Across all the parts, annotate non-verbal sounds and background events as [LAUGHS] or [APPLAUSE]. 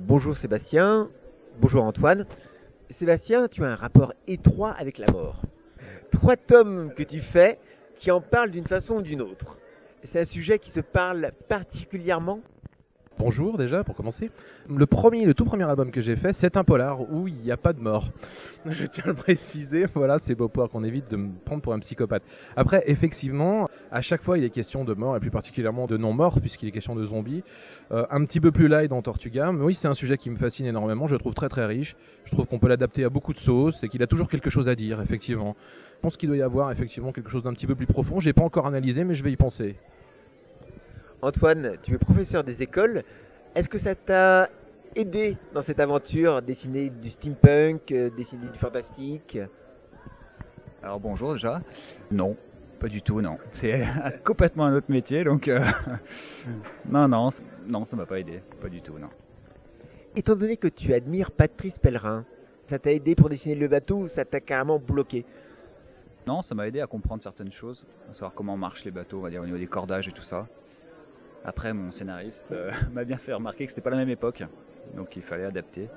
Bonjour Sébastien, bonjour Antoine. Sébastien, tu as un rapport étroit avec la mort. Trois tomes que tu fais qui en parlent d'une façon ou d'une autre. C'est un sujet qui te parle particulièrement? Bonjour déjà pour commencer. Le premier, le tout premier album que j'ai fait, c'est un polar où il n'y a pas de mort. [LAUGHS] Je tiens à le préciser. Voilà, c'est beau pour qu'on évite de me prendre pour un psychopathe. Après, effectivement, à chaque fois il est question de mort et plus particulièrement de non-mort puisqu'il est question de zombies. Euh, un petit peu plus light dans Tortuga, mais oui, c'est un sujet qui me fascine énormément. Je le trouve très très riche. Je trouve qu'on peut l'adapter à beaucoup de sauces et qu'il a toujours quelque chose à dire, effectivement. Je pense qu'il doit y avoir effectivement quelque chose d'un petit peu plus profond. J'ai pas encore analysé, mais je vais y penser. Antoine, tu es professeur des écoles. Est-ce que ça t'a aidé dans cette aventure, dessiner du steampunk, euh, dessiner du fantastique? Alors bonjour déjà. Non, pas du tout, non. C'est [LAUGHS] complètement un autre métier, donc euh, [LAUGHS] non, non, non, ça m'a pas aidé, pas du tout, non. Étant donné que tu admires Patrice Pellerin, ça t'a aidé pour dessiner le bateau ou ça t'a carrément bloqué? Non, ça m'a aidé à comprendre certaines choses, à savoir comment marchent les bateaux, on va dire au niveau des cordages et tout ça. Après, mon scénariste euh, [LAUGHS] m'a bien fait remarquer que c'était pas la même époque, donc il fallait adapter.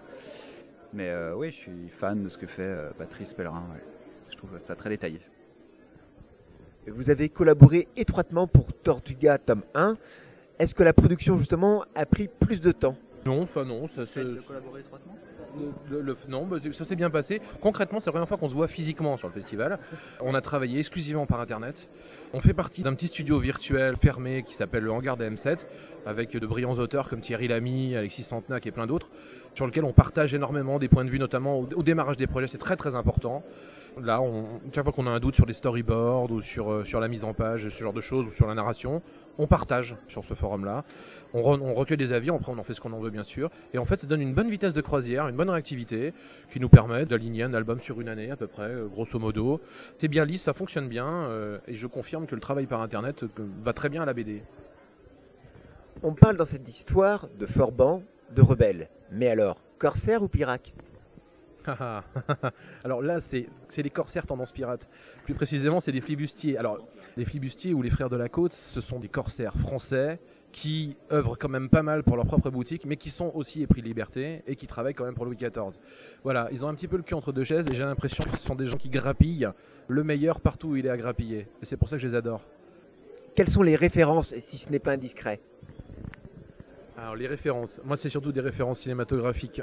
Mais euh, oui, je suis fan de ce que fait euh, Patrice Pellerin. Je trouve ça très détaillé. Vous avez collaboré étroitement pour Tortuga tome 1. Est-ce que la production justement a pris plus de temps? Non, enfin non. Ça, De collaborer étroitement? Non, ça s'est bien passé. Concrètement, c'est la première fois qu'on se voit physiquement sur le festival. On a travaillé exclusivement par internet. On fait partie d'un petit studio virtuel fermé qui s'appelle le Hangar des M7, avec de brillants auteurs comme Thierry Lamy, Alexis Santenac et plein d'autres, sur lequel on partage énormément des points de vue, notamment au démarrage des projets. C'est très très important. Là, on, chaque fois qu'on a un doute sur les storyboards ou sur, euh, sur la mise en page, ce genre de choses, ou sur la narration, on partage sur ce forum-là. On, re- on recueille des avis, après on en fait ce qu'on en veut bien sûr. Et en fait, ça donne une bonne vitesse de croisière, une bonne réactivité, qui nous permet d'aligner un album sur une année à peu près, euh, grosso modo. C'est bien lisse, ça fonctionne bien, euh, et je confirme que le travail par Internet va très bien à la BD. On parle dans cette histoire de Forban, de rebelles. Mais alors, corsaire ou Haha. [LAUGHS] Alors là, c'est les corsaires tendance pirate. Plus précisément, c'est des flibustiers. Alors, les flibustiers ou les frères de la côte, ce sont des corsaires français qui œuvrent quand même pas mal pour leur propre boutique, mais qui sont aussi épris de liberté et qui travaillent quand même pour Louis XIV. Voilà, ils ont un petit peu le cul entre deux chaises et j'ai l'impression que ce sont des gens qui grappillent le meilleur partout où il est à grappiller. Et c'est pour ça que je les adore. Quelles sont les références, si ce n'est pas indiscret? Alors les références, moi c'est surtout des références cinématographiques.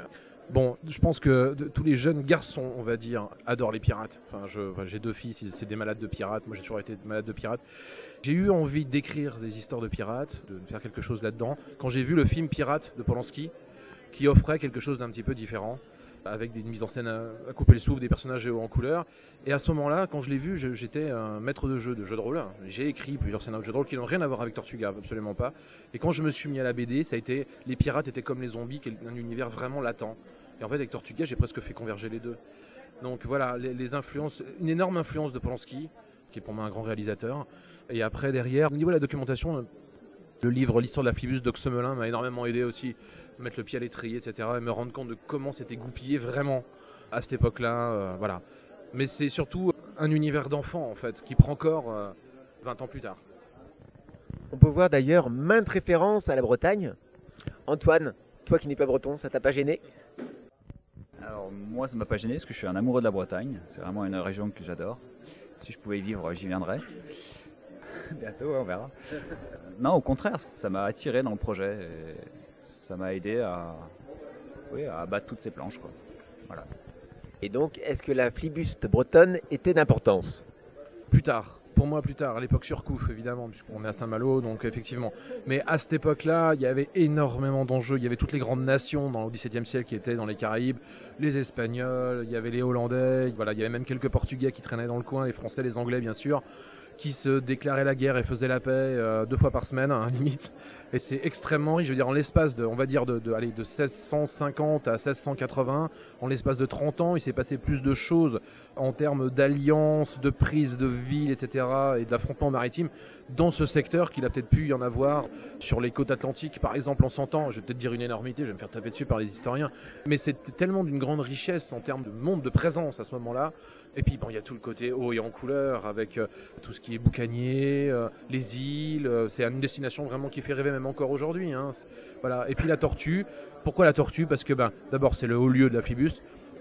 Bon, je pense que de- tous les jeunes garçons, on va dire, adorent les pirates. Enfin, j'ai deux fils, ils- c'est des malades de pirates. Moi, j'ai toujours été malade de pirates. J'ai eu envie d'écrire des histoires de pirates, de faire quelque chose là-dedans. Quand j'ai vu le film Pirate de Polanski, qui offrait quelque chose d'un petit peu différent, avec des- une mise en scène à, couper le souffle, des personnages en couleur. Et à ce moment-là, quand je l'ai vu, j'étais un maître de jeu, de jeu de rôle. J'ai écrit plusieurs scénarios de jeux de rôle qui n'ont rien à voir avec Tortuga, absolument pas. Et quand je me suis mis à la BD, ça a été les pirates étaient comme les zombies, quel- un univers vraiment latent. Et en fait, avec Tortuga, j'ai presque fait converger les deux. Donc voilà, les, les influences, une énorme influence de Polanski, qui est pour moi un grand réalisateur. Et après, derrière, au niveau de la documentation, le livre L'histoire de la flibus d'Oxemelin m'a énormément aidé aussi, à mettre le pied à l'étrier, etc. Et me rendre compte de comment c'était goupillé vraiment à cette époque-là. euh, voilà. Mais c'est surtout un univers d'enfant, en fait, qui prend corps euh, 20 ans plus tard. On peut voir d'ailleurs maintes références à la Bretagne. Antoine, toi qui n'es pas breton, ça t'a pas gêné? Alors moi ça m'a pas gêné parce que je suis un amoureux de la Bretagne, c'est vraiment une région que j'adore. Si je pouvais y vivre, j'y viendrais. [LAUGHS] Bientôt, on verra. Euh, Non, au contraire, ça m'a attiré dans le projet et ça m'a aidé à, oui, à abattre toutes ces planches. Quoi. Voilà. Et donc, est-ce que la flibuste bretonne était d'importance? Plus tard, pour moi plus tard, à l'époque Surcouf évidemment, puisqu'on est à Saint-Malo, donc effectivement. Mais à cette époque-là, il y avait énormément d'enjeux. Il y avait toutes les grandes nations dans le XVIIe siècle qui étaient dans les Caraïbes, les Espagnols, il y avait les Hollandais, voilà, il y avait même quelques Portugais qui traînaient dans le coin, les Français, les Anglais bien sûr, qui se déclaraient la guerre et faisaient la paix euh, deux fois par semaine, hein, [LAUGHS] limite. Et c'est extrêmement riche. Je veux dire, en l'espace de, on va dire, de, de, allez, de 1650 à 1680, en l'espace de 30 ans, il s'est passé plus de choses en termes d'alliance, de prise de ville, etc., et d'affrontements maritimes dans ce secteur qu'il a peut-être pu y en avoir sur les côtes atlantiques, par exemple, en 100 ans. Je vais peut-être dire une énormité, je vais me faire taper dessus par les historiens, mais c'était tellement d'une grande richesse en termes de monde de présence à ce moment-là. Et puis, bon, il y a tout le côté haut et en couleur avec euh, tout ce qui est boucanier, euh, les îles. euh, c'est une destination vraiment qui fait rêver même encore aujourd'hui. hein. Voilà. Et puis la tortue. Pourquoi la tortue? Parce que ben, d'abord c'est le haut lieu de la Phébus.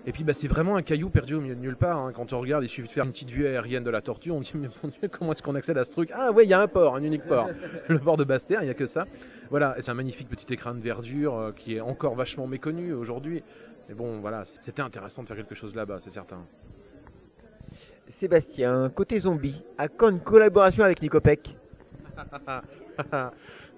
Et puis bah, c'est vraiment un caillou perdu au milieu de nulle part. hein. Quand on regarde, il suffit de faire une petite vue aérienne de la tortue. On dit mais mon Dieu, comment est-ce qu'on accède à ce truc? Ah ouais, il y a un port, un unique port. [LAUGHS] le port de Basse-Terre, il n'y a que ça. Voilà, et c'est un magnifique petit écrin de verdure euh, qui est encore vachement méconnu aujourd'hui. Mais bon, voilà, c'était intéressant de faire quelque chose là-bas, c'est certain. Sébastien, côté zombie, à quand une collaboration avec Nicopec [LAUGHS]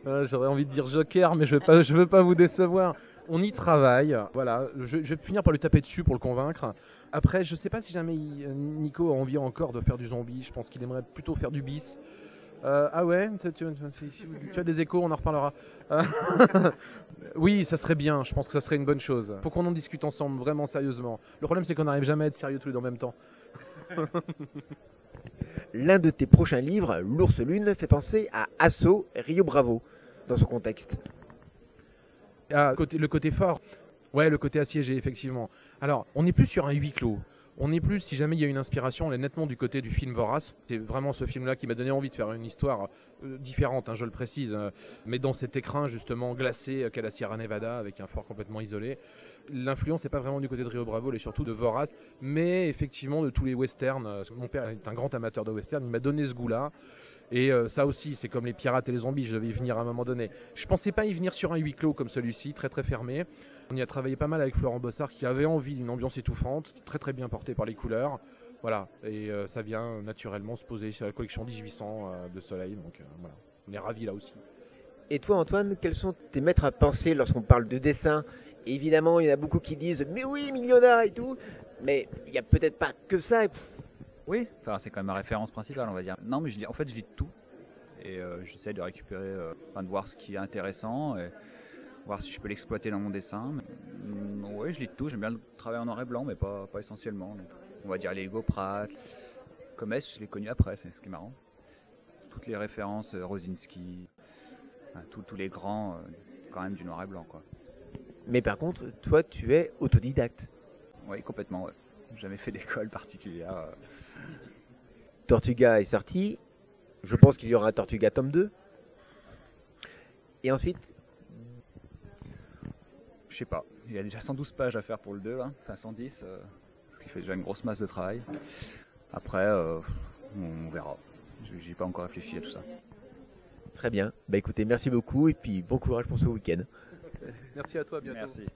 Euh, J'aurais envie de dire Joker, mais je je veux pas vous décevoir. On y travaille, voilà. Je, vais finir par lui taper dessus pour le convaincre. Après, je sais pas si jamais il- Nico a envie encore de faire du zombie. Je pense qu'il aimerait plutôt faire du bis. Euh, ah ouais, tu, as des échos, on en reparlera. Euh, [LAUGHS] oui, ça serait bien. Je pense que ça serait une bonne chose. Faut qu'on en discute ensemble, vraiment sérieusement. Le problème, c'est qu'on n'arrive jamais à être sérieux tous les deux en même temps. [LAUGHS] L'un de tes prochains livres, L'ours lune, fait penser à Asso Rio Bravo dans ce contexte. Ah, le côté fort. Ouais, le côté assiégé, effectivement. Alors, on n'est plus sur un huis clos. On n'est plus, si jamais il y a une inspiration, on est nettement du côté du film Vorace. C'est vraiment ce film-là qui m'a donné envie de faire une histoire euh, différente, hein, je le précise, euh, mais dans cet écrin justement glacé euh, qu'est la Sierra Nevada, avec un fort complètement isolé. L'influence n'est pas vraiment du côté de Rio Bravo, elle est surtout de Vorace, mais effectivement de tous les westerns. Euh, Mon père est un grand amateur de westerns, il m'a donné ce goût-là. Et ça aussi, c'est comme les pirates et les zombies, je devais y venir à un moment donné. Je pensais pas y venir sur un huis clos comme celui-ci, très très fermé. On y a travaillé pas mal avec Florent Bossard qui avait envie d'une ambiance étouffante, très très bien portée par les couleurs. Voilà, et euh, ça vient naturellement se poser sur la collection 1800 euh, de Soleil, donc euh, voilà, on est ravis là aussi. Et toi, Antoine, quels sont tes maîtres à penser lorsqu'on parle de dessin? Évidemment, il y en a beaucoup qui disent Mais oui, Millionnaire et tout Mais il n'y a peut-être pas que ça. Oui, enfin, c'est quand même ma référence principale, on va dire. Non, mais je lis, en fait, je lis tout. Et euh, j'essaie de récupérer, euh, enfin, de voir ce qui est intéressant et voir si je peux l'exploiter dans mon dessin. Oui, je lis tout. J'aime bien le travail en noir et blanc, mais pas, pas essentiellement. Donc, on va dire les Hugo Pratt. Comme S, je l'ai connu après, c'est ce qui est marrant. Toutes les références, euh, Rosinski, tous les grands, euh, quand même du noir et blanc, quoi. Mais par contre, toi, tu es autodidacte. Oui, complètement, ouais. Jamais fait d'école particulière. euh. Tortuga est sorti. Je pense qu'il y aura Tortuga tome 2. Et ensuite, Je sais pas. Il y a déjà 112 pages à faire pour le 2, là. Enfin 110, euh, ce qui fait déjà une grosse masse de travail. Après, euh, on verra. J'ai pas encore réfléchi à tout ça. très bien. Bah écoutez, merci beaucoup et puis bon courage pour ce week-end. Merci à toi, à bientôt. Merci.